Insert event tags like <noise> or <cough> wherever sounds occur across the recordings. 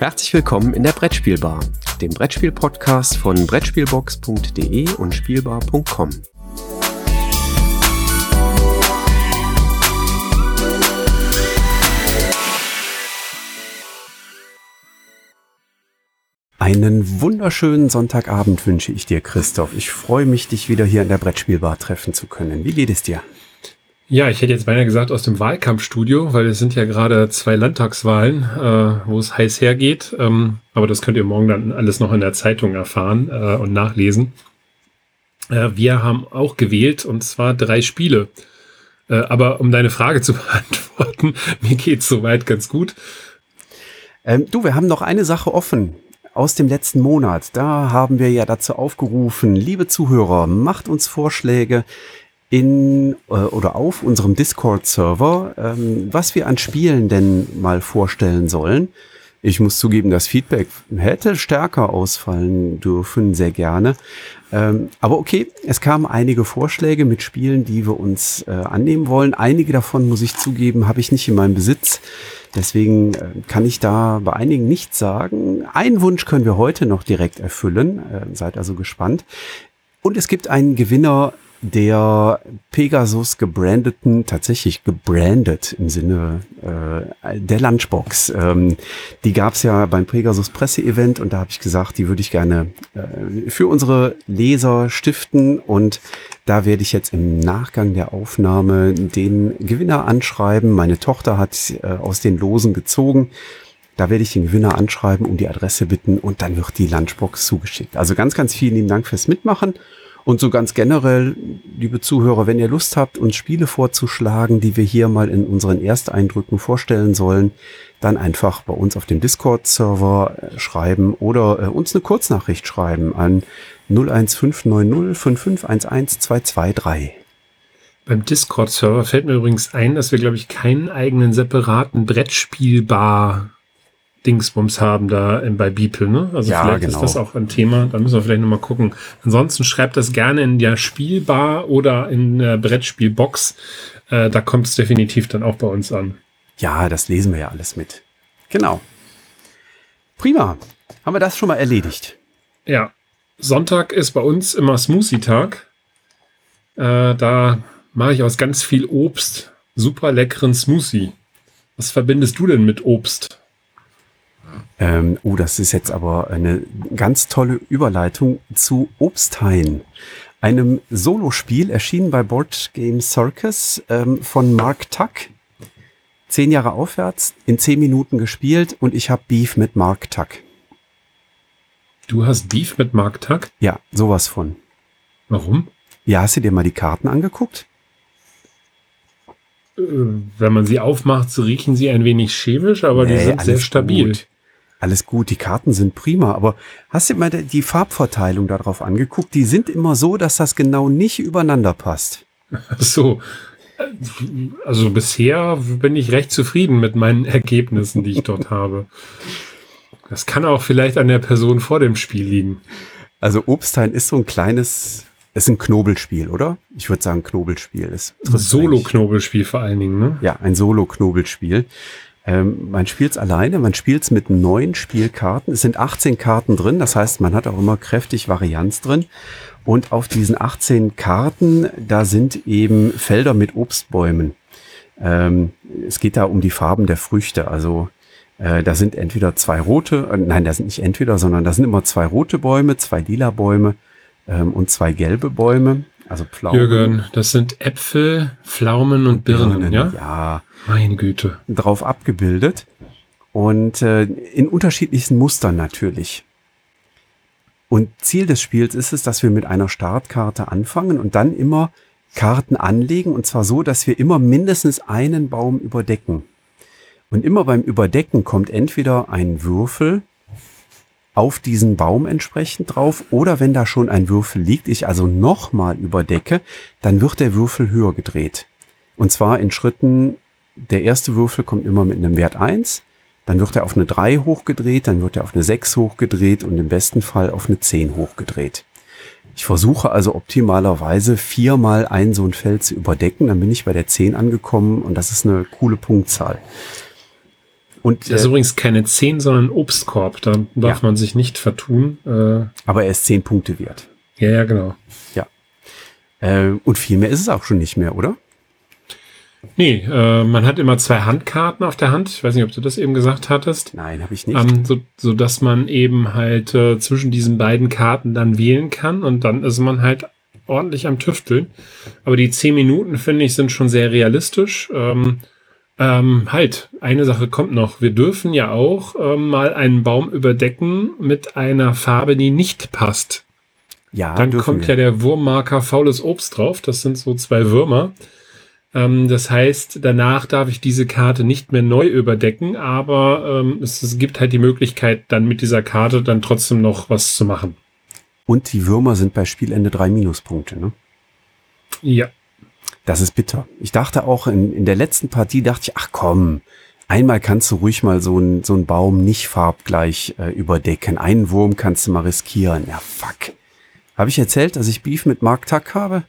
Herzlich willkommen in der Brettspielbar, dem Brettspiel-Podcast von Brettspielbox.de und Spielbar.com. Einen wunderschönen Sonntagabend wünsche ich dir, Christoph. Ich freue mich, dich wieder hier in der Brettspielbar treffen zu können. Wie geht es dir? Ja, ich hätte jetzt beinahe gesagt aus dem Wahlkampfstudio, weil es sind ja gerade zwei Landtagswahlen, äh, wo es heiß hergeht. Ähm, aber das könnt ihr morgen dann alles noch in der Zeitung erfahren äh, und nachlesen. Äh, wir haben auch gewählt und zwar drei Spiele. Äh, aber um deine Frage <laughs> zu beantworten, mir geht's soweit ganz gut. Ähm, du, wir haben noch eine Sache offen aus dem letzten Monat. Da haben wir ja dazu aufgerufen, liebe Zuhörer, macht uns Vorschläge, in äh, oder auf unserem Discord-Server, ähm, was wir an Spielen denn mal vorstellen sollen. Ich muss zugeben, das Feedback hätte stärker ausfallen dürfen, sehr gerne. Ähm, aber okay, es kamen einige Vorschläge mit Spielen, die wir uns äh, annehmen wollen. Einige davon, muss ich zugeben, habe ich nicht in meinem Besitz. Deswegen äh, kann ich da bei einigen nichts sagen. Einen Wunsch können wir heute noch direkt erfüllen. Äh, seid also gespannt. Und es gibt einen Gewinner der Pegasus gebrandeten, tatsächlich gebrandet im Sinne äh, der Lunchbox. Ähm, die gab's ja beim Pegasus Presseevent und da habe ich gesagt, die würde ich gerne äh, für unsere Leser stiften und da werde ich jetzt im Nachgang der Aufnahme den Gewinner anschreiben. Meine Tochter hat äh, aus den Losen gezogen. Da werde ich den Gewinner anschreiben, um die Adresse bitten und dann wird die Lunchbox zugeschickt. Also ganz, ganz vielen lieben Dank fürs Mitmachen. Und so ganz generell, liebe Zuhörer, wenn ihr Lust habt, uns Spiele vorzuschlagen, die wir hier mal in unseren Ersteindrücken vorstellen sollen, dann einfach bei uns auf dem Discord-Server äh, schreiben oder äh, uns eine Kurznachricht schreiben an 01590 5511223. Beim Discord-Server fällt mir übrigens ein, dass wir, glaube ich, keinen eigenen separaten Brettspielbar Dingsbums haben da bei Beeple, ne? Also ja, vielleicht genau. ist das auch ein Thema, da müssen wir vielleicht nochmal gucken. Ansonsten schreibt das gerne in der Spielbar oder in der Brettspielbox. Äh, da kommt es definitiv dann auch bei uns an. Ja, das lesen wir ja alles mit. Genau. Prima. Haben wir das schon mal erledigt? Ja. Sonntag ist bei uns immer Smoothie-Tag. Äh, da mache ich aus ganz viel Obst super leckeren Smoothie. Was verbindest du denn mit Obst? Ähm, oh, das ist jetzt aber eine ganz tolle Überleitung zu Obsthain, einem Solospiel erschienen bei Board Game Circus ähm, von Mark Tuck. Zehn Jahre aufwärts, in zehn Minuten gespielt und ich habe Beef mit Mark Tuck. Du hast Beef mit Mark Tuck? Ja, sowas von. Warum? Ja, hast du dir mal die Karten angeguckt? Äh, wenn man sie aufmacht, so riechen sie ein wenig chemisch, aber nee, die sind sehr stabil. Gut. Alles gut, die Karten sind prima, aber hast du mal die Farbverteilung darauf angeguckt? Die sind immer so, dass das genau nicht übereinander passt. So. Also bisher bin ich recht zufrieden mit meinen Ergebnissen, die ich dort habe. Das kann auch vielleicht an der Person vor dem Spiel liegen. Also Obstein ist so ein kleines, ist ein Knobelspiel, oder? Ich würde sagen Knobelspiel ist. Solo-Knobelspiel vor allen Dingen, ne? Ja, ein Solo-Knobelspiel. Ähm, man spielt es alleine, man spielt es mit neun Spielkarten. Es sind 18 Karten drin, das heißt, man hat auch immer kräftig Varianz drin. Und auf diesen 18 Karten, da sind eben Felder mit Obstbäumen. Ähm, es geht da um die Farben der Früchte. Also äh, da sind entweder zwei rote, äh, nein, da sind nicht entweder, sondern da sind immer zwei rote Bäume, zwei lila Bäume ähm, und zwei gelbe Bäume. Also Pflaumen. Jürgen, das sind Äpfel, Pflaumen und Birnen, Birnen ja? Ja. Meine Güte. Drauf abgebildet. Und äh, in unterschiedlichsten Mustern natürlich. Und Ziel des Spiels ist es, dass wir mit einer Startkarte anfangen und dann immer Karten anlegen. Und zwar so, dass wir immer mindestens einen Baum überdecken. Und immer beim Überdecken kommt entweder ein Würfel auf diesen Baum entsprechend drauf oder wenn da schon ein Würfel liegt, ich also nochmal überdecke, dann wird der Würfel höher gedreht. Und zwar in Schritten, der erste Würfel kommt immer mit einem Wert 1, dann wird er auf eine 3 hochgedreht, dann wird er auf eine 6 hochgedreht und im besten Fall auf eine 10 hochgedreht. Ich versuche also optimalerweise viermal ein so ein Feld zu überdecken, dann bin ich bei der 10 angekommen und das ist eine coole Punktzahl. Und, das ist äh, übrigens keine 10, sondern ein Obstkorb. Da darf ja. man sich nicht vertun. Äh, Aber er ist 10 Punkte wert. Ja, ja, genau. Ja. Äh, und viel mehr ist es auch schon nicht mehr, oder? Nee, äh, man hat immer zwei Handkarten auf der Hand. Ich weiß nicht, ob du das eben gesagt hattest. Nein, habe ich nicht. Ähm, so, so dass man eben halt äh, zwischen diesen beiden Karten dann wählen kann und dann ist man halt ordentlich am Tüfteln. Aber die zehn Minuten, finde ich, sind schon sehr realistisch. Ähm, ähm, halt, eine Sache kommt noch. Wir dürfen ja auch ähm, mal einen Baum überdecken mit einer Farbe, die nicht passt. Ja, dann kommt wir. ja der Wurmmarker faules Obst drauf. Das sind so zwei Würmer. Ähm, das heißt, danach darf ich diese Karte nicht mehr neu überdecken, aber ähm, es, es gibt halt die Möglichkeit, dann mit dieser Karte dann trotzdem noch was zu machen. Und die Würmer sind bei Spielende drei Minuspunkte, ne? Ja. Das ist bitter. Ich dachte auch in, in der letzten Partie, dachte ich, ach komm, einmal kannst du ruhig mal so einen so einen Baum nicht farbgleich äh, überdecken. Einen Wurm kannst du mal riskieren. Ja, fuck. Habe ich erzählt, dass ich Beef mit Mark Tuck habe?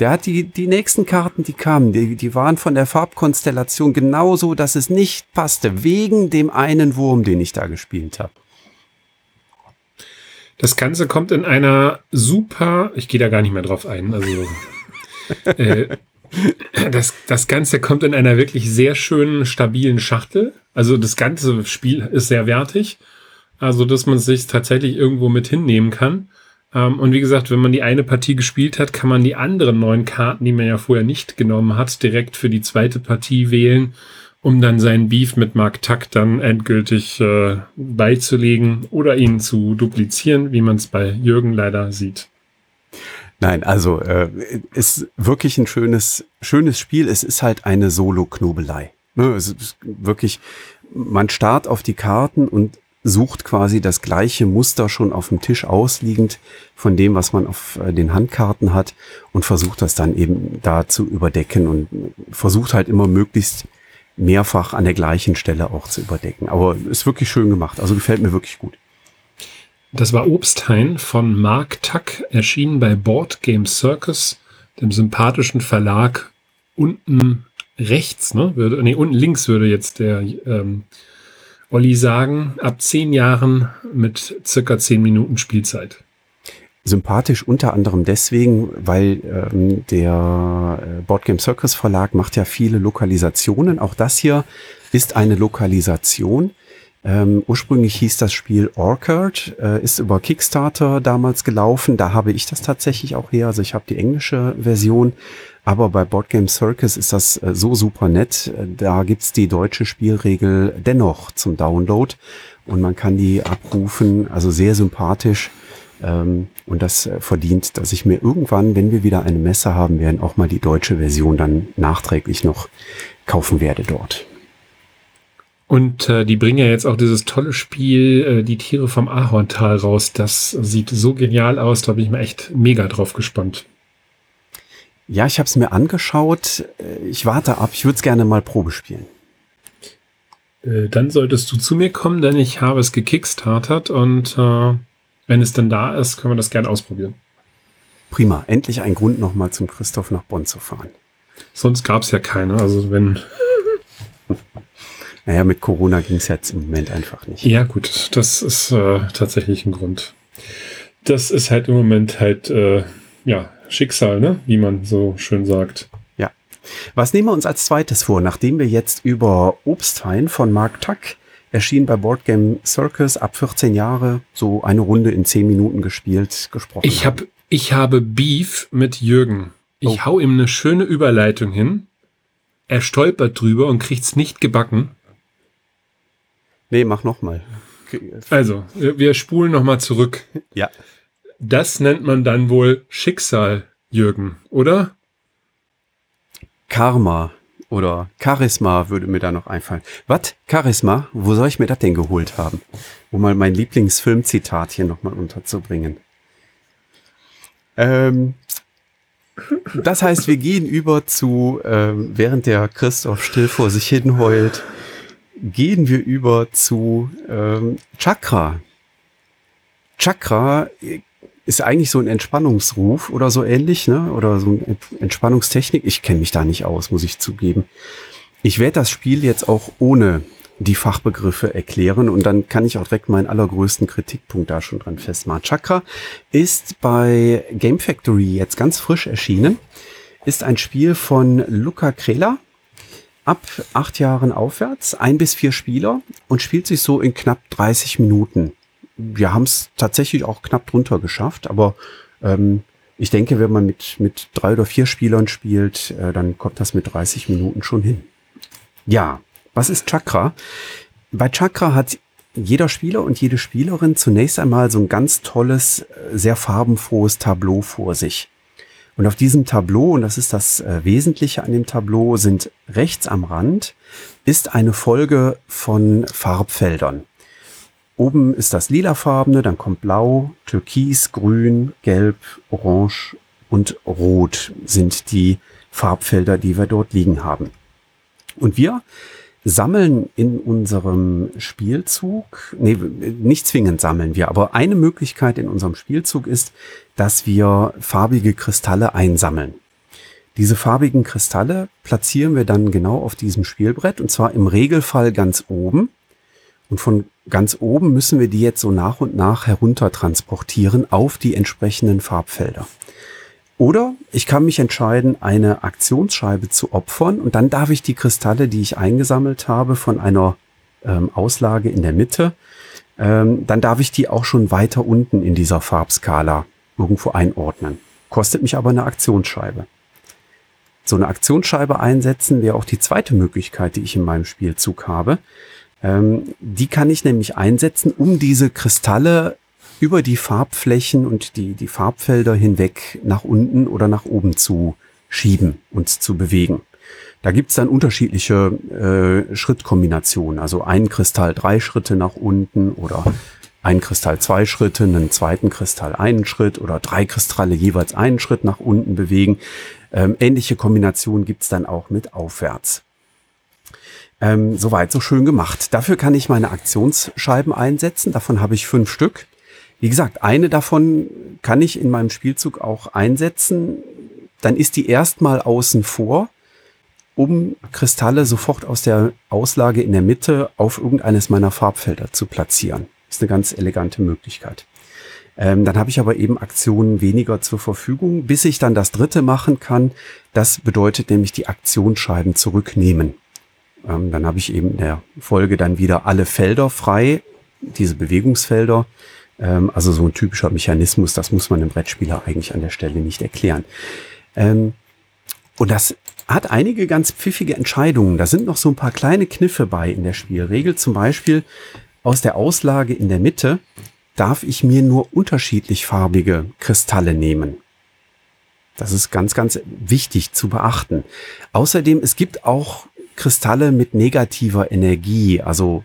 Der hat die, die nächsten Karten, die kamen, die, die waren von der Farbkonstellation genauso, dass es nicht passte, wegen dem einen Wurm, den ich da gespielt habe. Das Ganze kommt in einer super, ich gehe da gar nicht mehr drauf ein, also <laughs> äh, das, das Ganze kommt in einer wirklich sehr schönen, stabilen Schachtel. Also das ganze Spiel ist sehr wertig. Also, dass man sich tatsächlich irgendwo mit hinnehmen kann. Ähm, und wie gesagt, wenn man die eine Partie gespielt hat, kann man die anderen neun Karten, die man ja vorher nicht genommen hat, direkt für die zweite Partie wählen, um dann seinen Beef mit Mark Tuck dann endgültig äh, beizulegen oder ihn zu duplizieren, wie man es bei Jürgen leider sieht. Nein, also äh, ist wirklich ein schönes, schönes Spiel. Es ist halt eine Solo-Knobelei. Ne? Es ist wirklich, man starrt auf die Karten und sucht quasi das gleiche Muster schon auf dem Tisch ausliegend von dem, was man auf äh, den Handkarten hat und versucht das dann eben da zu überdecken und versucht halt immer möglichst mehrfach an der gleichen Stelle auch zu überdecken. Aber ist wirklich schön gemacht. Also gefällt mir wirklich gut. Das war Obsthain von Mark Tuck, erschienen bei Board Game Circus, dem sympathischen Verlag unten rechts, ne? Würde, nee, unten links würde jetzt der ähm, Olli sagen, ab zehn Jahren mit circa zehn Minuten Spielzeit. Sympathisch unter anderem deswegen, weil ähm, der äh, Board Game Circus Verlag macht ja viele Lokalisationen. Auch das hier ist eine Lokalisation. Ähm, ursprünglich hieß das Spiel Orchard, äh, ist über Kickstarter damals gelaufen. Da habe ich das tatsächlich auch her. Also ich habe die englische Version. Aber bei Board Game Circus ist das äh, so super nett. Da gibt's die deutsche Spielregel dennoch zum Download und man kann die abrufen. Also sehr sympathisch. Ähm, und das äh, verdient, dass ich mir irgendwann, wenn wir wieder eine Messe haben werden, auch mal die deutsche Version dann nachträglich noch kaufen werde dort. Und äh, die bringen ja jetzt auch dieses tolle Spiel, äh, die Tiere vom Ahorntal raus. Das sieht so genial aus, da bin ich mir echt mega drauf gespannt. Ja, ich habe es mir angeschaut. Äh, ich warte ab, ich würde es gerne mal Probe spielen. Äh, dann solltest du zu mir kommen, denn ich habe es gekickstartert und äh, wenn es dann da ist, können wir das gerne ausprobieren. Prima, endlich ein Grund nochmal zum Christoph nach Bonn zu fahren. Sonst gab es ja keine. Also wenn <laughs> naja, mit Corona ging es jetzt im Moment einfach nicht. Ja, gut, das ist äh, tatsächlich ein Grund. Das ist halt im Moment halt, äh, ja, Schicksal, ne? Wie man so schön sagt. Ja. Was nehmen wir uns als zweites vor, nachdem wir jetzt über Obsthain von Mark Tuck erschien bei Board Game Circus ab 14 Jahre so eine Runde in 10 Minuten gespielt, gesprochen. Ich habe ich habe Beef mit Jürgen. Ich oh. hau ihm eine schöne Überleitung hin. Er stolpert drüber und kriegt's nicht gebacken. Nee, mach noch mal. Also, wir spulen noch mal zurück. Ja. Das nennt man dann wohl Schicksal, Jürgen, oder? Karma oder Charisma würde mir da noch einfallen. Was? Charisma? Wo soll ich mir das denn geholt haben? Um mal mein Lieblingsfilmzitat hier nochmal unterzubringen. Ähm, das heißt, wir gehen über zu, ähm, während der Christoph still vor sich hin heult, gehen wir über zu ähm, Chakra. Chakra ist eigentlich so ein Entspannungsruf oder so ähnlich, ne? Oder so eine Entspannungstechnik. Ich kenne mich da nicht aus, muss ich zugeben. Ich werde das Spiel jetzt auch ohne die Fachbegriffe erklären und dann kann ich auch direkt meinen allergrößten Kritikpunkt da schon dran festmachen. Chakra ist bei Game Factory jetzt ganz frisch erschienen, ist ein Spiel von Luca Krela, ab acht Jahren aufwärts, ein bis vier Spieler und spielt sich so in knapp 30 Minuten. Wir haben es tatsächlich auch knapp drunter geschafft, aber ähm, ich denke, wenn man mit, mit drei oder vier Spielern spielt, äh, dann kommt das mit 30 Minuten schon hin. Ja, was ist Chakra? Bei Chakra hat jeder Spieler und jede Spielerin zunächst einmal so ein ganz tolles, äh, sehr farbenfrohes Tableau vor sich. Und auf diesem Tableau, und das ist das äh, Wesentliche an dem Tableau, sind rechts am Rand ist eine Folge von Farbfeldern. Oben ist das lilafarbene, dann kommt blau, türkis, grün, gelb, orange und rot sind die Farbfelder, die wir dort liegen haben. Und wir sammeln in unserem Spielzug, nee, nicht zwingend sammeln wir, aber eine Möglichkeit in unserem Spielzug ist, dass wir farbige Kristalle einsammeln. Diese farbigen Kristalle platzieren wir dann genau auf diesem Spielbrett und zwar im Regelfall ganz oben. Und von ganz oben müssen wir die jetzt so nach und nach herunter transportieren auf die entsprechenden Farbfelder. Oder ich kann mich entscheiden, eine Aktionsscheibe zu opfern und dann darf ich die Kristalle, die ich eingesammelt habe, von einer ähm, Auslage in der Mitte, ähm, dann darf ich die auch schon weiter unten in dieser Farbskala irgendwo einordnen. Kostet mich aber eine Aktionsscheibe. So eine Aktionsscheibe einsetzen wäre auch die zweite Möglichkeit, die ich in meinem Spielzug habe. Ähm, die kann ich nämlich einsetzen, um diese Kristalle über die Farbflächen und die, die Farbfelder hinweg nach unten oder nach oben zu schieben und zu bewegen. Da gibt's dann unterschiedliche äh, Schrittkombinationen. Also ein Kristall drei Schritte nach unten oder ein Kristall zwei Schritte, einen zweiten Kristall einen Schritt oder drei Kristalle jeweils einen Schritt nach unten bewegen. Ähm, ähnliche Kombinationen gibt's dann auch mit aufwärts. Ähm, Soweit so schön gemacht. Dafür kann ich meine Aktionsscheiben einsetzen. Davon habe ich fünf Stück. Wie gesagt, eine davon kann ich in meinem Spielzug auch einsetzen. Dann ist die erstmal außen vor, um Kristalle sofort aus der Auslage in der Mitte auf irgendeines meiner Farbfelder zu platzieren. Ist eine ganz elegante Möglichkeit. Ähm, dann habe ich aber eben Aktionen weniger zur Verfügung, bis ich dann das dritte machen kann. Das bedeutet nämlich die Aktionsscheiben zurücknehmen. Ähm, dann habe ich eben in der Folge dann wieder alle Felder frei, diese Bewegungsfelder. Ähm, also so ein typischer Mechanismus, das muss man dem Brettspieler eigentlich an der Stelle nicht erklären. Ähm, und das hat einige ganz pfiffige Entscheidungen. Da sind noch so ein paar kleine Kniffe bei in der Spielregel. Zum Beispiel aus der Auslage in der Mitte darf ich mir nur unterschiedlich farbige Kristalle nehmen. Das ist ganz, ganz wichtig zu beachten. Außerdem, es gibt auch Kristalle mit negativer Energie, also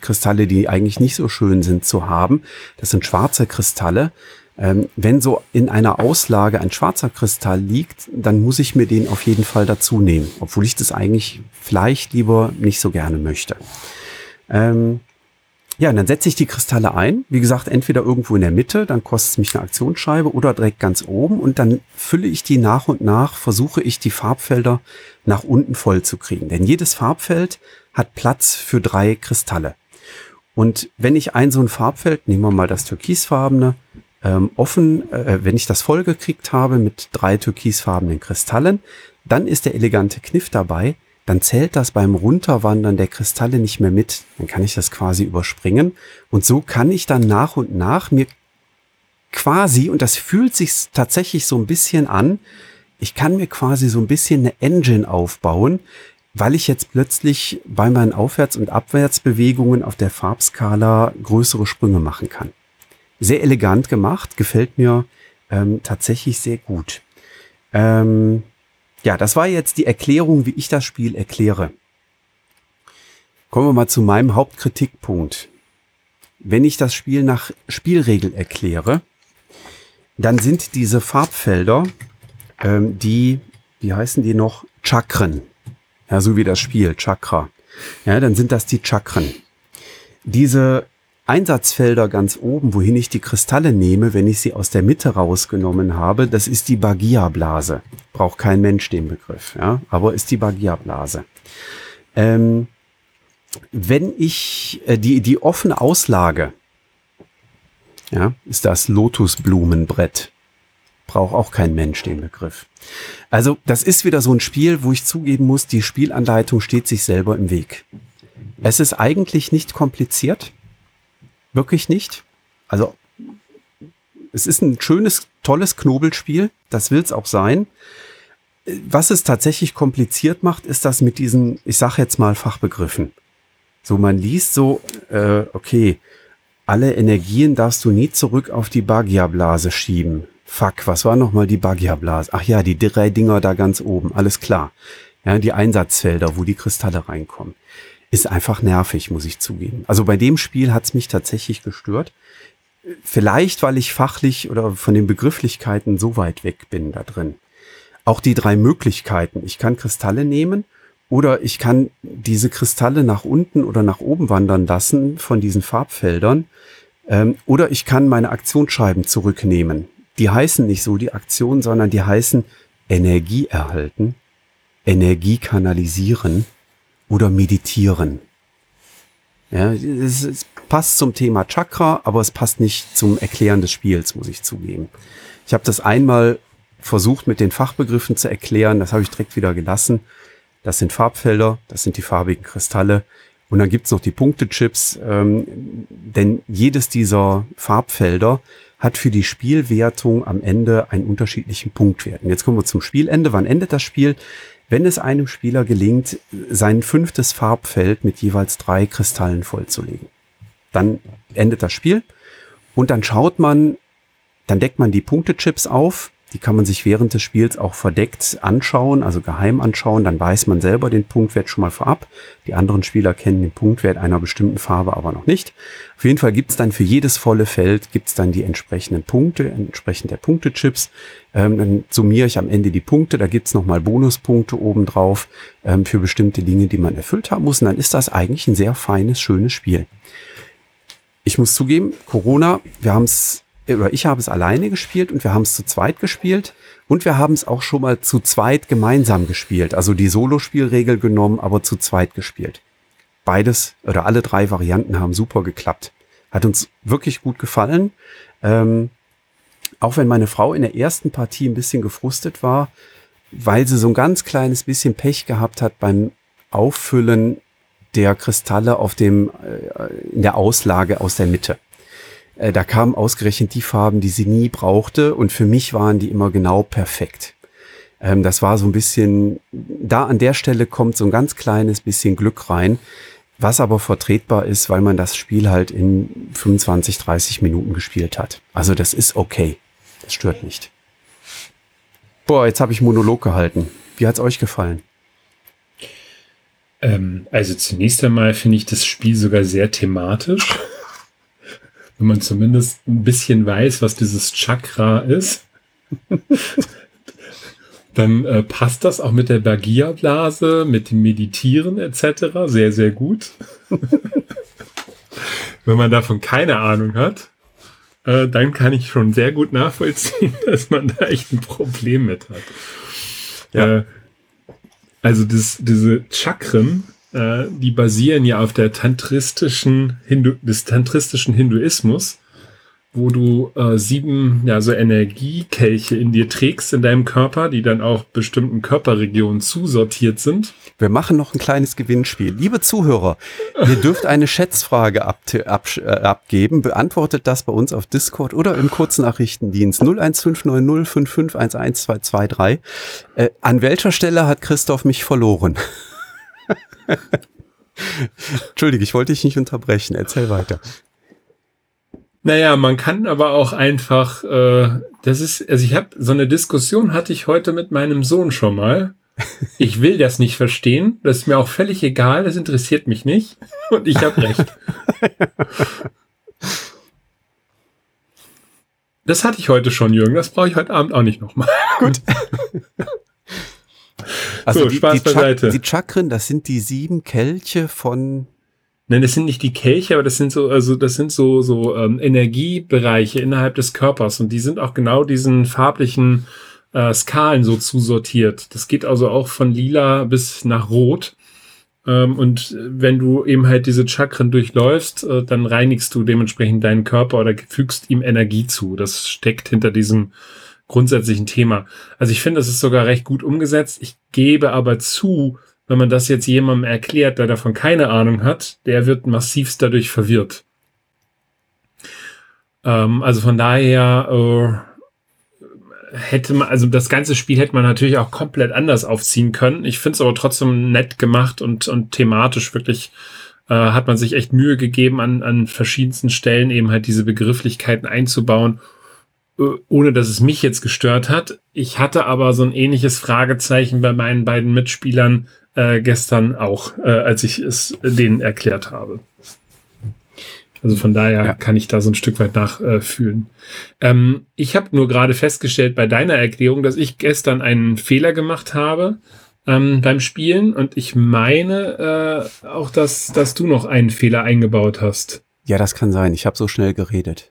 Kristalle, die eigentlich nicht so schön sind zu haben. Das sind schwarze Kristalle. Ähm, wenn so in einer Auslage ein schwarzer Kristall liegt, dann muss ich mir den auf jeden Fall dazu nehmen, obwohl ich das eigentlich vielleicht lieber nicht so gerne möchte. Ähm, ja, und dann setze ich die Kristalle ein. Wie gesagt, entweder irgendwo in der Mitte, dann kostet es mich eine Aktionsscheibe oder direkt ganz oben und dann fülle ich die nach und nach, versuche ich die Farbfelder nach unten voll zu kriegen. Denn jedes Farbfeld hat Platz für drei Kristalle. Und wenn ich ein so ein Farbfeld, nehmen wir mal das türkisfarbene, ähm, offen, äh, wenn ich das voll gekriegt habe mit drei türkisfarbenen Kristallen, dann ist der elegante Kniff dabei, dann zählt das beim Runterwandern der Kristalle nicht mehr mit. Dann kann ich das quasi überspringen. Und so kann ich dann nach und nach mir quasi, und das fühlt sich tatsächlich so ein bisschen an, ich kann mir quasi so ein bisschen eine Engine aufbauen, weil ich jetzt plötzlich bei meinen Aufwärts- und Abwärtsbewegungen auf der Farbskala größere Sprünge machen kann. Sehr elegant gemacht, gefällt mir ähm, tatsächlich sehr gut. Ähm, ja, das war jetzt die Erklärung, wie ich das Spiel erkläre. Kommen wir mal zu meinem Hauptkritikpunkt. Wenn ich das Spiel nach Spielregel erkläre, dann sind diese Farbfelder, ähm, die, wie heißen die noch? Chakren. Ja, so wie das Spiel, Chakra. Ja, dann sind das die Chakren. Diese Einsatzfelder ganz oben, wohin ich die Kristalle nehme, wenn ich sie aus der Mitte rausgenommen habe, das ist die Bagia-Blase. Braucht kein Mensch den Begriff, ja, aber ist die Bagia-Blase. Ähm, wenn ich äh, die, die offene Auslage, ja, ist das Lotusblumenbrett. Braucht auch kein Mensch den Begriff. Also, das ist wieder so ein Spiel, wo ich zugeben muss, die Spielanleitung steht sich selber im Weg. Es ist eigentlich nicht kompliziert. Wirklich nicht. Also, es ist ein schönes, tolles Knobelspiel. Das will es auch sein. Was es tatsächlich kompliziert macht, ist das mit diesen, ich sage jetzt mal Fachbegriffen. So, man liest so, äh, okay, alle Energien darfst du nie zurück auf die Baggia-Blase schieben. Fuck, was war nochmal die Baggia-Blase? Ach ja, die drei Dinger da ganz oben, alles klar. Ja, die Einsatzfelder, wo die Kristalle reinkommen. Ist einfach nervig, muss ich zugeben. Also bei dem Spiel hat's mich tatsächlich gestört. Vielleicht, weil ich fachlich oder von den Begrifflichkeiten so weit weg bin da drin. Auch die drei Möglichkeiten. Ich kann Kristalle nehmen oder ich kann diese Kristalle nach unten oder nach oben wandern lassen von diesen Farbfeldern. Ähm, oder ich kann meine Aktionsscheiben zurücknehmen. Die heißen nicht so die Aktion, sondern die heißen Energie erhalten, Energie kanalisieren oder meditieren. Ja, es, es passt zum Thema Chakra, aber es passt nicht zum Erklären des Spiels, muss ich zugeben. Ich habe das einmal versucht mit den Fachbegriffen zu erklären, das habe ich direkt wieder gelassen. Das sind Farbfelder, das sind die farbigen Kristalle. Und dann gibt's noch die Punktechips, ähm, denn jedes dieser Farbfelder hat für die Spielwertung am Ende einen unterschiedlichen Punktwert. Und jetzt kommen wir zum Spielende. Wann endet das Spiel? Wenn es einem Spieler gelingt, sein fünftes Farbfeld mit jeweils drei Kristallen vollzulegen. Dann endet das Spiel und dann schaut man, dann deckt man die Punktechips auf die kann man sich während des Spiels auch verdeckt anschauen, also geheim anschauen. Dann weiß man selber den Punktwert schon mal vorab. Die anderen Spieler kennen den Punktwert einer bestimmten Farbe aber noch nicht. Auf jeden Fall gibt's dann für jedes volle Feld gibt's dann die entsprechenden Punkte, entsprechend der Punktechips. Ähm, dann summiere ich am Ende die Punkte. Da gibt's nochmal Bonuspunkte obendrauf ähm, für bestimmte Dinge, die man erfüllt haben muss. Und dann ist das eigentlich ein sehr feines, schönes Spiel. Ich muss zugeben, Corona, wir haben's oder ich habe es alleine gespielt und wir haben es zu zweit gespielt und wir haben es auch schon mal zu zweit gemeinsam gespielt. Also die Solo-Spielregel genommen, aber zu zweit gespielt. Beides oder alle drei Varianten haben super geklappt. Hat uns wirklich gut gefallen. Ähm, auch wenn meine Frau in der ersten Partie ein bisschen gefrustet war, weil sie so ein ganz kleines bisschen Pech gehabt hat beim Auffüllen der Kristalle auf dem, äh, in der Auslage aus der Mitte. Äh, da kamen ausgerechnet die Farben, die sie nie brauchte und für mich waren die immer genau perfekt. Ähm, das war so ein bisschen, da an der Stelle kommt so ein ganz kleines bisschen Glück rein, was aber vertretbar ist, weil man das Spiel halt in 25, 30 Minuten gespielt hat. Also das ist okay. Das stört nicht. Boah, jetzt habe ich Monolog gehalten. Wie hat's euch gefallen? Ähm, also zunächst einmal finde ich das Spiel sogar sehr thematisch wenn man zumindest ein bisschen weiß, was dieses Chakra ist, <laughs> dann äh, passt das auch mit der Bagia-Blase, mit dem Meditieren etc. sehr, sehr gut. <laughs> wenn man davon keine Ahnung hat, äh, dann kann ich schon sehr gut nachvollziehen, <laughs> dass man da echt ein Problem mit hat. Ja. Äh, also das, diese Chakren, äh, die basieren ja auf der tantristischen Hindu des tantristischen Hinduismus, wo du äh, sieben ja so Energiekelche in dir trägst in deinem Körper, die dann auch bestimmten Körperregionen zusortiert sind. Wir machen noch ein kleines Gewinnspiel. Liebe Zuhörer, ihr <laughs> dürft eine Schätzfrage ab, ab, äh, abgeben. Beantwortet das bei uns auf Discord oder im Kurznachrichtendienst 0159055112223. Äh, an welcher Stelle hat Christoph mich verloren? <laughs> Entschuldige, ich wollte dich nicht unterbrechen. Erzähl weiter. Naja, man kann aber auch einfach, äh, das ist, also ich habe so eine Diskussion hatte ich heute mit meinem Sohn schon mal. Ich will das nicht verstehen. Das ist mir auch völlig egal. Das interessiert mich nicht. Und ich habe recht. Das hatte ich heute schon, Jürgen. Das brauche ich heute Abend auch nicht nochmal. Gut. <laughs> Also so, die, Spaß die, beiseite. die Chakren, das sind die sieben Kelche von Nein, das sind nicht die Kelche, aber das sind so, also das sind so so ähm, Energiebereiche innerhalb des Körpers und die sind auch genau diesen farblichen äh, Skalen so zusortiert. Das geht also auch von lila bis nach rot. Ähm, und wenn du eben halt diese Chakren durchläufst, äh, dann reinigst du dementsprechend deinen Körper oder fügst ihm Energie zu. Das steckt hinter diesem grundsätzlichen Thema. Also ich finde, es ist sogar recht gut umgesetzt. Ich gebe aber zu, wenn man das jetzt jemandem erklärt, der davon keine Ahnung hat, der wird massivst dadurch verwirrt. Ähm, also von daher äh, hätte man, also das ganze Spiel hätte man natürlich auch komplett anders aufziehen können. Ich finde es aber trotzdem nett gemacht und, und thematisch wirklich äh, hat man sich echt Mühe gegeben, an, an verschiedensten Stellen eben halt diese Begrifflichkeiten einzubauen ohne dass es mich jetzt gestört hat. Ich hatte aber so ein ähnliches Fragezeichen bei meinen beiden Mitspielern äh, gestern auch, äh, als ich es denen erklärt habe. Also von daher ja. kann ich da so ein Stück weit nachfühlen. Äh, ähm, ich habe nur gerade festgestellt bei deiner Erklärung, dass ich gestern einen Fehler gemacht habe ähm, beim Spielen und ich meine äh, auch, dass, dass du noch einen Fehler eingebaut hast. Ja, das kann sein. Ich habe so schnell geredet.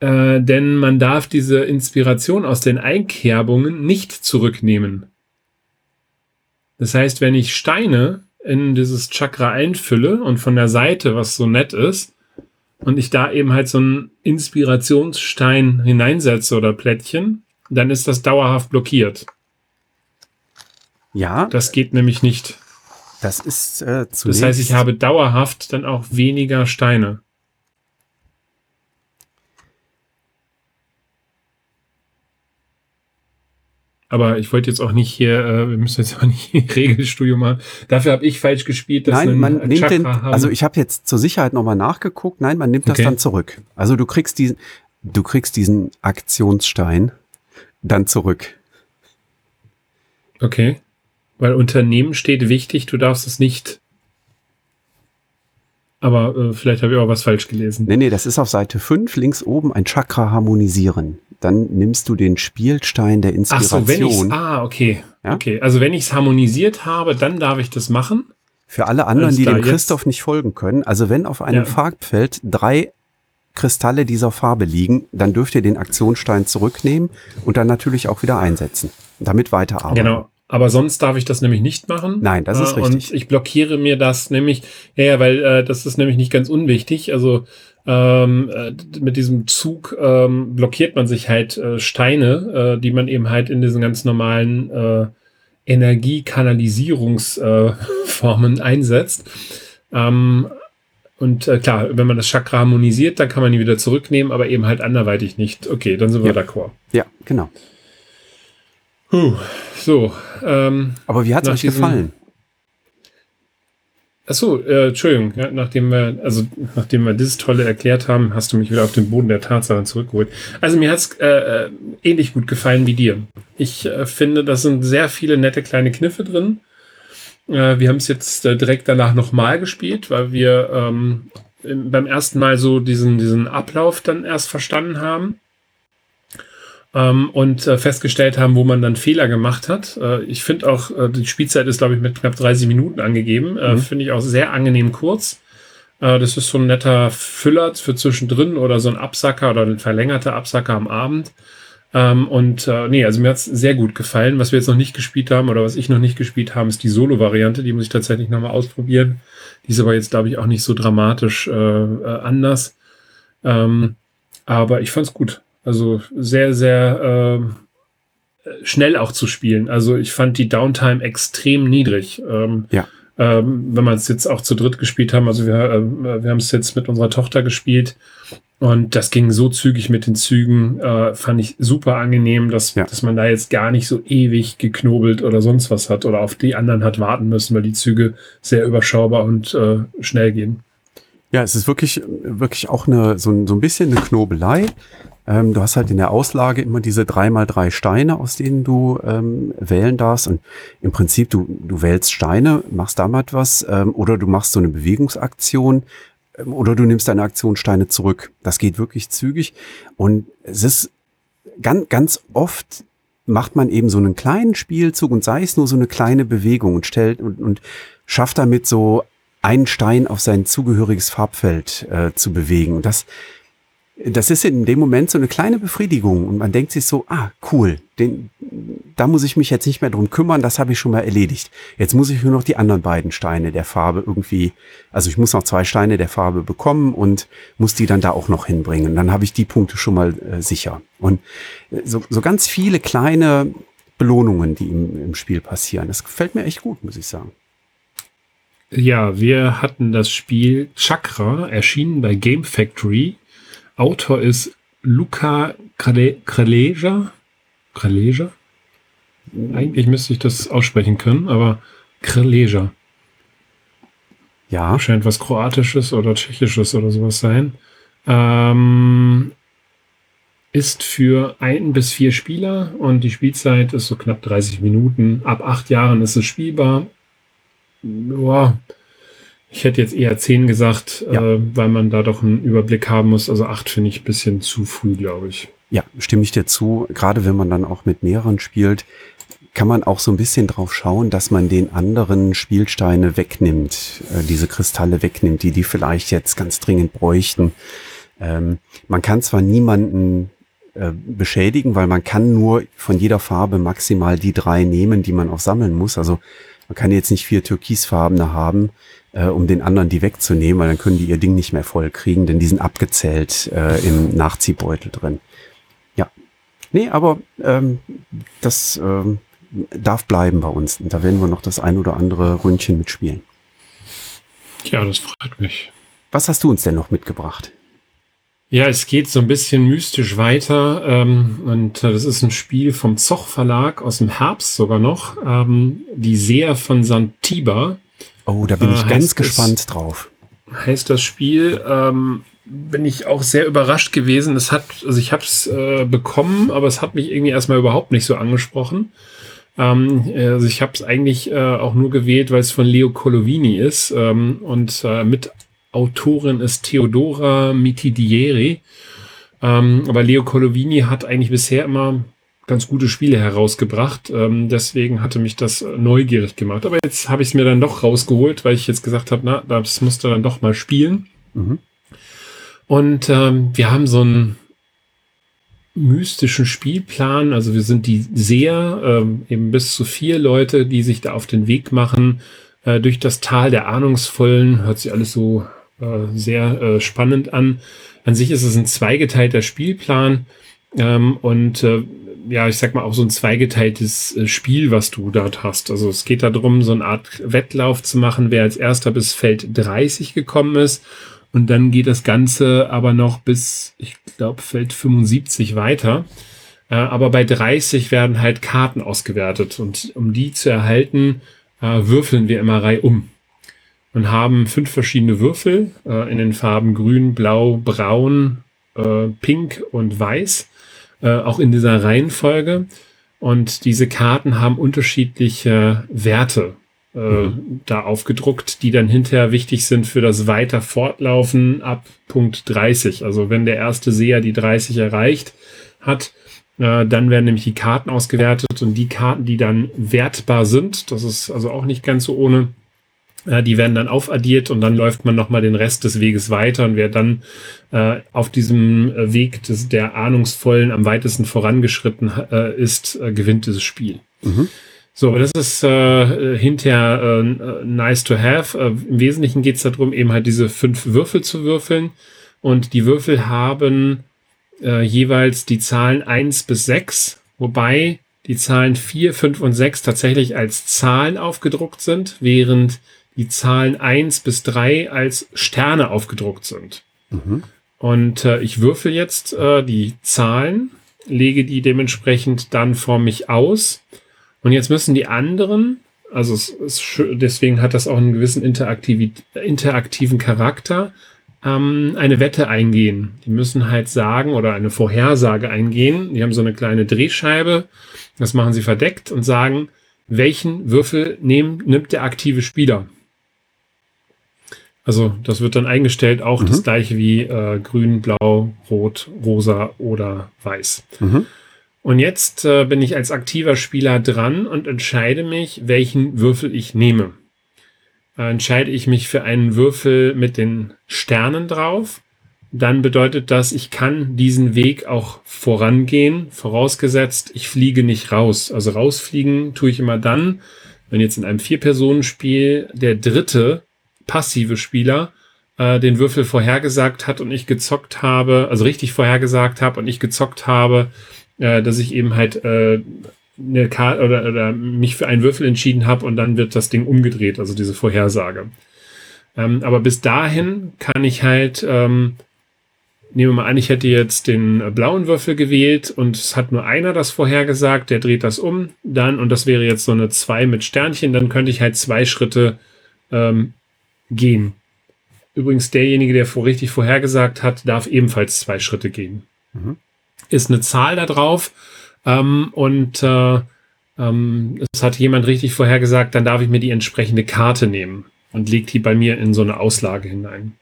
Äh, denn man darf diese Inspiration aus den Einkerbungen nicht zurücknehmen. Das heißt, wenn ich Steine in dieses Chakra einfülle und von der Seite, was so nett ist, und ich da eben halt so einen Inspirationsstein hineinsetze oder Plättchen, dann ist das dauerhaft blockiert. Ja. Das geht nämlich nicht. Das ist äh, zunächst Das heißt, ich habe dauerhaft dann auch weniger Steine. Aber ich wollte jetzt auch nicht hier, äh, wir müssen jetzt auch nicht <laughs> Regelstudio machen. Dafür habe ich falsch gespielt. Dass Nein, man nimmt Chakra den, haben. also ich habe jetzt zur Sicherheit nochmal nachgeguckt. Nein, man nimmt das dann zurück. Also du kriegst diesen, du kriegst diesen Aktionsstein dann zurück. Okay. Weil Unternehmen steht wichtig, du darfst es nicht aber äh, vielleicht habe ich auch was falsch gelesen. Nee, nee, das ist auf Seite 5, links oben ein Chakra harmonisieren. Dann nimmst du den Spielstein der Inspiration. Ach so, wenn ich's, ah, okay. Ja? Okay, also wenn ich es harmonisiert habe, dann darf ich das machen. Für alle anderen, die dem Christoph nicht folgen können, also wenn auf einem ja. Farbfeld drei Kristalle dieser Farbe liegen, dann dürft ihr den Aktionsstein zurücknehmen und dann natürlich auch wieder einsetzen, damit weiterarbeiten. Genau. Aber sonst darf ich das nämlich nicht machen. Nein, das ist äh, richtig. Und ich blockiere mir das nämlich, ja, ja weil äh, das ist nämlich nicht ganz unwichtig. Also ähm, äh, mit diesem Zug ähm, blockiert man sich halt äh, Steine, äh, die man eben halt in diesen ganz normalen äh, Energiekanalisierungsformen äh, <laughs> einsetzt. Ähm, und äh, klar, wenn man das Chakra harmonisiert, dann kann man ihn wieder zurücknehmen, aber eben halt anderweitig nicht. Okay, dann sind wir ja. d'accord. Ja, genau. Puh, so. Ähm, Aber wie hat es euch gefallen? Achso, äh, Entschuldigung, ja, nachdem wir, also nachdem wir dieses tolle erklärt haben, hast du mich wieder auf den Boden der Tatsachen zurückgeholt. Also mir hat's äh, äh, ähnlich gut gefallen wie dir. Ich äh, finde, da sind sehr viele nette kleine Kniffe drin. Äh, wir haben es jetzt äh, direkt danach nochmal gespielt, weil wir ähm, beim ersten Mal so diesen, diesen Ablauf dann erst verstanden haben ähm, und äh, festgestellt haben, wo man dann Fehler gemacht hat. Äh, ich finde auch, äh, die Spielzeit ist, glaube ich, mit knapp 30 Minuten angegeben. Äh, mhm. Finde ich auch sehr angenehm kurz. Äh, das ist so ein netter Füller für zwischendrin oder so ein Absacker oder ein verlängerter Absacker am Abend. Ähm, und äh, nee, also mir hat's sehr gut gefallen. Was wir jetzt noch nicht gespielt haben oder was ich noch nicht gespielt habe, ist die Solo-Variante. Die muss ich tatsächlich nochmal ausprobieren. Die ist aber jetzt, glaube ich, auch nicht so dramatisch äh, äh, anders. Ähm, aber ich fand's gut. Also sehr, sehr äh, schnell auch zu spielen. Also ich fand die Downtime extrem niedrig. Ähm, ja. Ähm, wenn wir es jetzt auch zu dritt gespielt haben, also wir, äh, wir haben es jetzt mit unserer Tochter gespielt und das ging so zügig mit den Zügen, äh, fand ich super angenehm, dass, ja. dass man da jetzt gar nicht so ewig geknobelt oder sonst was hat oder auf die anderen hat warten müssen, weil die Züge sehr überschaubar und äh, schnell gehen. Ja, es ist wirklich, wirklich auch eine, so, so ein bisschen eine Knobelei. Ähm, du hast halt in der Auslage immer diese drei mal drei Steine, aus denen du ähm, wählen darfst. Und im Prinzip, du, du wählst Steine, machst damit was, ähm, oder du machst so eine Bewegungsaktion, ähm, oder du nimmst deine Aktionssteine zurück. Das geht wirklich zügig. Und es ist ganz, ganz oft macht man eben so einen kleinen Spielzug und sei es nur so eine kleine Bewegung und stellt und, und schafft damit so einen Stein auf sein zugehöriges Farbfeld äh, zu bewegen. Und das, das ist in dem Moment so eine kleine Befriedigung und man denkt sich so, ah, cool, den, da muss ich mich jetzt nicht mehr drum kümmern, das habe ich schon mal erledigt. Jetzt muss ich nur noch die anderen beiden Steine der Farbe irgendwie, also ich muss noch zwei Steine der Farbe bekommen und muss die dann da auch noch hinbringen. Dann habe ich die Punkte schon mal äh, sicher. Und äh, so, so ganz viele kleine Belohnungen, die im, im Spiel passieren. Das gefällt mir echt gut, muss ich sagen. Ja, wir hatten das Spiel Chakra, erschienen bei Game Factory. Autor ist Luca Kreleja. Kreleja? Eigentlich müsste ich das aussprechen können, aber Kreleja. Ja. Scheint was Kroatisches oder Tschechisches oder sowas sein. Ähm, ist für ein bis vier Spieler und die Spielzeit ist so knapp 30 Minuten. Ab acht Jahren ist es spielbar. Boah, ich hätte jetzt eher zehn gesagt, ja. äh, weil man da doch einen Überblick haben muss. Also acht finde ich ein bisschen zu früh, glaube ich. Ja, stimme ich dir zu. Gerade wenn man dann auch mit mehreren spielt, kann man auch so ein bisschen drauf schauen, dass man den anderen Spielsteine wegnimmt, äh, diese Kristalle wegnimmt, die die vielleicht jetzt ganz dringend bräuchten. Ähm, man kann zwar niemanden äh, beschädigen, weil man kann nur von jeder Farbe maximal die drei nehmen, die man auch sammeln muss. Also man kann jetzt nicht vier türkisfarbene haben, äh, um den anderen die wegzunehmen, weil dann können die ihr Ding nicht mehr voll kriegen, denn die sind abgezählt äh, im Nachziehbeutel drin. Ja. Nee, aber ähm, das ähm, darf bleiben bei uns. Und da werden wir noch das ein oder andere Ründchen mitspielen. Ja, das freut mich. Was hast du uns denn noch mitgebracht? Ja, es geht so ein bisschen mystisch weiter. Ähm, und äh, das ist ein Spiel vom Zoch Verlag aus dem Herbst sogar noch. Ähm, die Seher von Santiba. Oh, da bin ich äh, ganz gespannt es, drauf. Heißt das Spiel. Ähm, bin ich auch sehr überrascht gewesen. Es hat, also ich habe es äh, bekommen, aber es hat mich irgendwie erstmal überhaupt nicht so angesprochen. Ähm, also ich habe es eigentlich äh, auch nur gewählt, weil es von Leo Colovini ist ähm, und äh, mit Autorin ist Theodora Mitidieri. Ähm, aber Leo Colovini hat eigentlich bisher immer ganz gute Spiele herausgebracht. Ähm, deswegen hatte mich das neugierig gemacht. Aber jetzt habe ich es mir dann doch rausgeholt, weil ich jetzt gesagt habe, na, das musste dann doch mal spielen. Mhm. Und ähm, wir haben so einen mystischen Spielplan. Also wir sind die Seher, ähm, eben bis zu vier Leute, die sich da auf den Weg machen äh, durch das Tal der Ahnungsvollen. Hört sich alles so äh, sehr äh, spannend an. An sich ist es ein zweigeteilter Spielplan ähm, und äh, ja, ich sag mal auch so ein zweigeteiltes äh, Spiel, was du dort hast. Also es geht darum, so eine Art Wettlauf zu machen, wer als erster bis Feld 30 gekommen ist. Und dann geht das Ganze aber noch bis, ich glaube, Feld 75 weiter. Äh, aber bei 30 werden halt Karten ausgewertet. Und um die zu erhalten, äh, würfeln wir immer Reihe um und haben fünf verschiedene Würfel in den Farben grün, blau, braun, pink und weiß, äh, auch in dieser Reihenfolge. Und diese Karten haben unterschiedliche Werte äh, mhm. da aufgedruckt, die dann hinterher wichtig sind für das weiter Fortlaufen ab Punkt 30. Also wenn der erste Seher die 30 erreicht hat, äh, dann werden nämlich die Karten ausgewertet und die Karten, die dann wertbar sind, das ist also auch nicht ganz so ohne, äh, die werden dann aufaddiert und dann läuft man nochmal den Rest des Weges weiter und wer dann äh, auf diesem äh, Weg des, der Ahnungsvollen am weitesten vorangeschritten äh, ist, äh, gewinnt dieses Spiel. Mhm. So, das ist äh, hinterher äh, nice to have. Äh, Im Wesentlichen geht es darum, eben halt diese fünf Würfel zu würfeln. Und die Würfel haben äh, jeweils die Zahlen eins bis sechs, wobei die Zahlen vier, fünf und sechs tatsächlich als Zahlen aufgedruckt sind, während die Zahlen eins bis drei als Sterne aufgedruckt sind. Mhm. Und äh, ich würfel jetzt äh, die Zahlen, lege die dementsprechend dann vor mich aus. Und jetzt müssen die anderen, also es ist, deswegen hat das auch einen gewissen interaktiven Charakter, ähm, eine Wette eingehen. Die müssen halt sagen oder eine Vorhersage eingehen. Die haben so eine kleine Drehscheibe, das machen sie verdeckt und sagen, welchen Würfel nehm, nimmt der aktive Spieler. Also das wird dann eingestellt, auch mhm. das gleiche wie äh, grün, blau, rot, rosa oder weiß. Mhm. Und jetzt äh, bin ich als aktiver Spieler dran und entscheide mich, welchen Würfel ich nehme. Äh, entscheide ich mich für einen Würfel mit den Sternen drauf, dann bedeutet das, ich kann diesen Weg auch vorangehen, vorausgesetzt, ich fliege nicht raus. Also rausfliegen tue ich immer dann, wenn jetzt in einem Vier-Personen-Spiel der dritte passive Spieler äh, den Würfel vorhergesagt hat und ich gezockt habe, also richtig vorhergesagt habe und ich gezockt habe, äh, dass ich eben halt äh, eine Karte oder, oder mich für einen Würfel entschieden habe und dann wird das Ding umgedreht, also diese Vorhersage. Ähm, aber bis dahin kann ich halt, ähm, nehmen wir mal an, ich hätte jetzt den blauen Würfel gewählt und es hat nur einer das vorhergesagt, der dreht das um, dann, und das wäre jetzt so eine 2 mit Sternchen, dann könnte ich halt zwei Schritte ähm, gehen. Übrigens, derjenige, der vor richtig vorhergesagt hat, darf ebenfalls zwei Schritte gehen. Mhm. Ist eine Zahl da drauf ähm, und äh, ähm, es hat jemand richtig vorhergesagt, dann darf ich mir die entsprechende Karte nehmen und legt die bei mir in so eine Auslage hinein.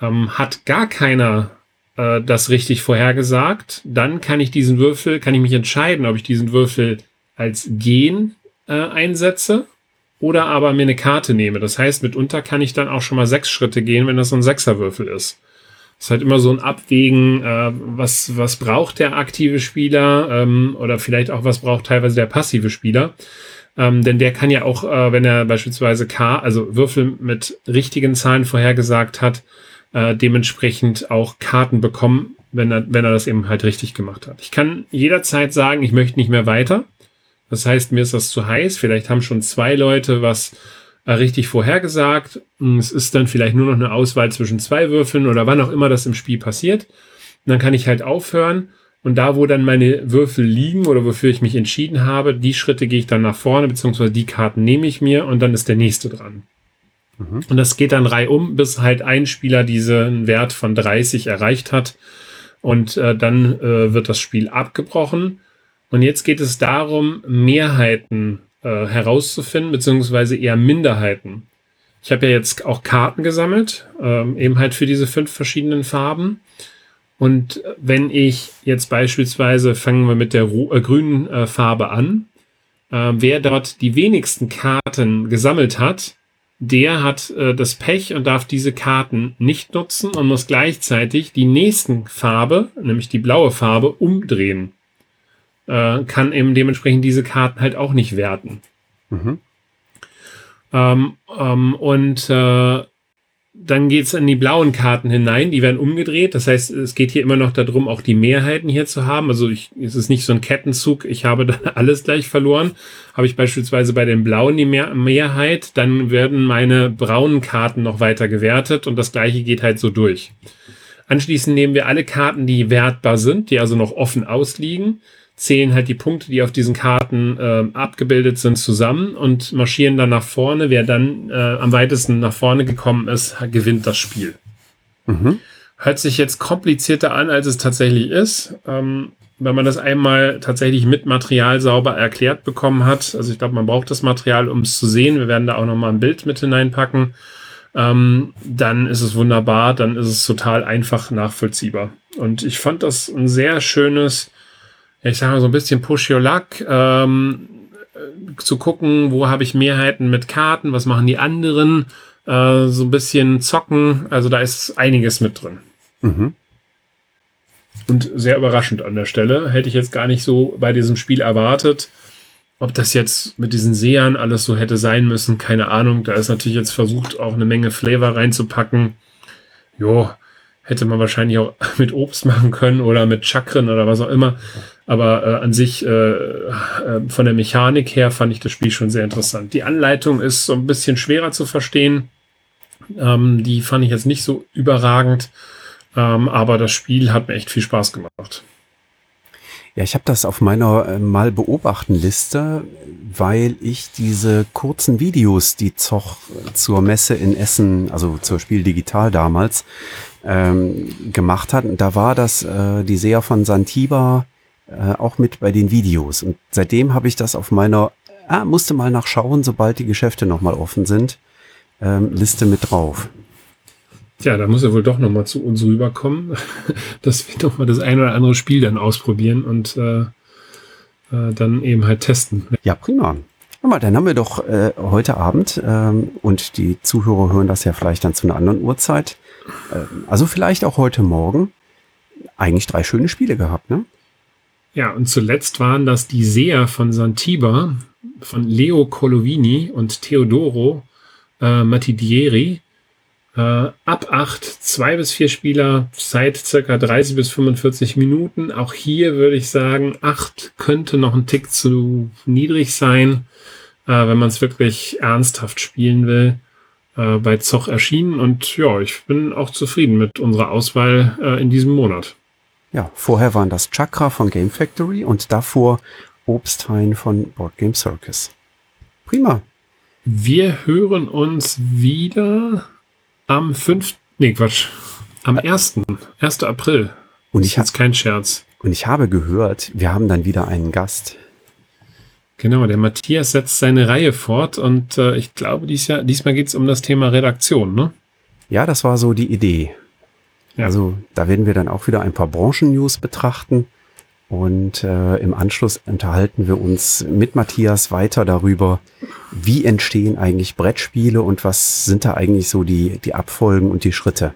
Ähm, hat gar keiner äh, das richtig vorhergesagt, dann kann ich diesen Würfel, kann ich mich entscheiden, ob ich diesen Würfel als Gehen äh, einsetze oder aber mir eine Karte nehme. Das heißt, mitunter kann ich dann auch schon mal sechs Schritte gehen, wenn das so ein Sechserwürfel ist. Das ist halt immer so ein Abwägen, äh, was, was braucht der aktive Spieler ähm, oder vielleicht auch was braucht teilweise der passive Spieler. Ähm, denn der kann ja auch, äh, wenn er beispielsweise K, also Würfel mit richtigen Zahlen vorhergesagt hat, äh, dementsprechend auch Karten bekommen, wenn er, wenn er das eben halt richtig gemacht hat. Ich kann jederzeit sagen, ich möchte nicht mehr weiter. Das heißt, mir ist das zu heiß. Vielleicht haben schon zwei Leute was äh, richtig vorhergesagt. Hm, es ist dann vielleicht nur noch eine Auswahl zwischen zwei Würfeln oder wann auch immer das im Spiel passiert. Und dann kann ich halt aufhören. Und da, wo dann meine Würfel liegen oder wofür ich mich entschieden habe, die Schritte gehe ich dann nach vorne, beziehungsweise die Karten nehme ich mir und dann ist der nächste dran. Mhm. Und das geht dann reihum, bis halt ein Spieler diesen Wert von 30 erreicht hat. Und äh, dann äh, wird das Spiel abgebrochen. Und jetzt geht es darum, Mehrheiten äh, herauszufinden, beziehungsweise eher Minderheiten. Ich habe ja jetzt auch Karten gesammelt, ähm, eben halt für diese fünf verschiedenen Farben. Und wenn ich jetzt beispielsweise, fangen wir mit der äh, grünen äh, Farbe an, äh, wer dort die wenigsten Karten gesammelt hat, der hat äh, das Pech und darf diese Karten nicht nutzen und muss gleichzeitig die nächsten Farbe, nämlich die blaue Farbe, umdrehen äh, kann eben dementsprechend diese Karten halt auch nicht werten. Mhm. Ähm, ähm, und äh, dann geht's in die blauen Karten hinein, die werden umgedreht. Das heißt, es geht hier immer noch darum, auch die Mehrheiten hier zu haben. Also ich, es ist nicht so ein Kettenzug, ich habe <laughs> dann alles gleich verloren. Habe ich beispielsweise bei den blauen die Mehr Mehrheit, dann werden meine braunen Karten noch weiter gewertet und das gleiche geht halt so durch. Anschließend nehmen wir alle Karten, die wertbar sind, die also noch offen ausliegen zählen halt die Punkte, die auf diesen Karten äh, abgebildet sind, zusammen und marschieren dann nach vorne. Wer dann äh, am weitesten nach vorne gekommen ist, gewinnt das Spiel. Mhm. Hört sich jetzt komplizierter an, als es tatsächlich ist. Ähm, wenn man das einmal tatsächlich mit Material sauber erklärt bekommen hat, also ich glaube, man braucht das Material, um es zu sehen. Wir werden da auch noch mal ein Bild mit hineinpacken. Ähm, dann ist es wunderbar, dann ist es total einfach nachvollziehbar. Und ich fand das ein sehr schönes, ich sage mal so ein bisschen Push Your Luck, ähm, zu gucken, wo habe ich Mehrheiten mit Karten, was machen die anderen, äh, so ein bisschen zocken, also da ist einiges mit drin. Mhm. Und sehr überraschend an der Stelle. Hätte ich jetzt gar nicht so bei diesem Spiel erwartet. Ob das jetzt mit diesen Sehern alles so hätte sein müssen, keine Ahnung. Da ist natürlich jetzt versucht, auch eine Menge Flavor reinzupacken. Jo, hätte man wahrscheinlich auch <laughs> mit Obst machen können oder mit Chakren oder was auch immer. Aber äh, an sich, äh, äh, von der Mechanik her, fand ich das Spiel schon sehr interessant. Die Anleitung ist so ein bisschen schwerer zu verstehen. Ähm, die fand ich jetzt nicht so überragend. Ähm, aber das Spiel hat mir echt viel Spaß gemacht. Ja, ich habe das auf meiner äh, mal beobachten Liste, weil ich diese kurzen Videos, die Zoch zur Messe in Essen, also zur Spiel Digital damals, ähm, gemacht hat. Und da war das äh, die Seher von Santiba äh, auch mit bei den Videos. Und seitdem habe ich das auf meiner, ah, musste mal nachschauen, sobald die Geschäfte nochmal offen sind, ähm, Liste mit drauf. Tja, da muss er wohl doch nochmal zu uns rüberkommen, <laughs> dass wir doch mal das ein oder andere Spiel dann ausprobieren und äh, äh, dann eben halt testen. Ja, prima. Mal, dann haben wir doch äh, heute Abend, ähm, und die Zuhörer hören das ja vielleicht dann zu einer anderen Uhrzeit, Ähm, also vielleicht auch heute Morgen eigentlich drei schöne Spiele gehabt, ne? Ja, und zuletzt waren das die Seher von Santiba, von Leo Colovini und Teodoro äh, Matidieri. Äh, ab acht, zwei bis vier Spieler, Zeit circa 30 bis 45 Minuten. Auch hier würde ich sagen, acht könnte noch ein Tick zu niedrig sein, äh, wenn man es wirklich ernsthaft spielen will. Äh, bei Zoch erschienen und ja, ich bin auch zufrieden mit unserer Auswahl äh, in diesem Monat. Ja, vorher waren das Chakra von Game Factory und davor Obsthain von Board Game Circus. Prima. Wir hören uns wieder am 5. Nee, Quatsch. Am 1. 1. April. Und ich jetzt kein Scherz. Und ich habe gehört, wir haben dann wieder einen Gast. Genau, der Matthias setzt seine Reihe fort und äh, ich glaube, dies Jahr, diesmal geht es um das Thema Redaktion, ne? Ja, das war so die Idee. Ja. Also da werden wir dann auch wieder ein paar Branchen-News betrachten. Und äh, im Anschluss unterhalten wir uns mit Matthias weiter darüber, wie entstehen eigentlich Brettspiele und was sind da eigentlich so die, die Abfolgen und die Schritte,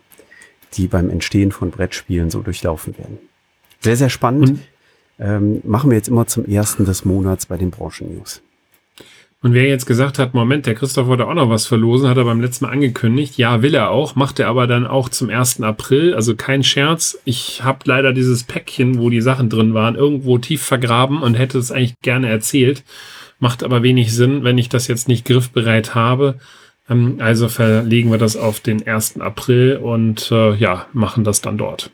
die beim Entstehen von Brettspielen so durchlaufen werden. Sehr, sehr spannend. Mhm. Ähm, machen wir jetzt immer zum ersten des Monats bei den Branchen-News. Und wer jetzt gesagt hat, Moment, der Christoph wollte auch noch was verlosen, hat er beim letzten Mal angekündigt. Ja, will er auch, macht er aber dann auch zum 1. April. Also kein Scherz. Ich habe leider dieses Päckchen, wo die Sachen drin waren, irgendwo tief vergraben und hätte es eigentlich gerne erzählt. Macht aber wenig Sinn, wenn ich das jetzt nicht griffbereit habe. Ähm, also verlegen wir das auf den 1. April und äh, ja, machen das dann dort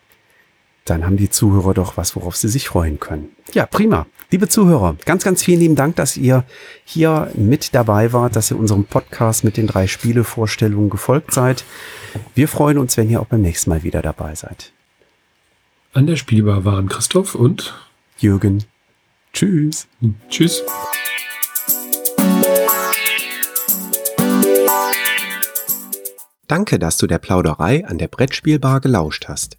dann haben die Zuhörer doch was, worauf sie sich freuen können. Ja, prima. Liebe Zuhörer, ganz, ganz vielen lieben Dank, dass ihr hier mit dabei wart, dass ihr unserem Podcast mit den drei Spielevorstellungen gefolgt seid. Wir freuen uns, wenn ihr auch beim nächsten Mal wieder dabei seid. An der Spielbar waren Christoph und Jürgen. Tschüss. Tschüss. Danke, dass du der Plauderei an der Brettspielbar gelauscht hast.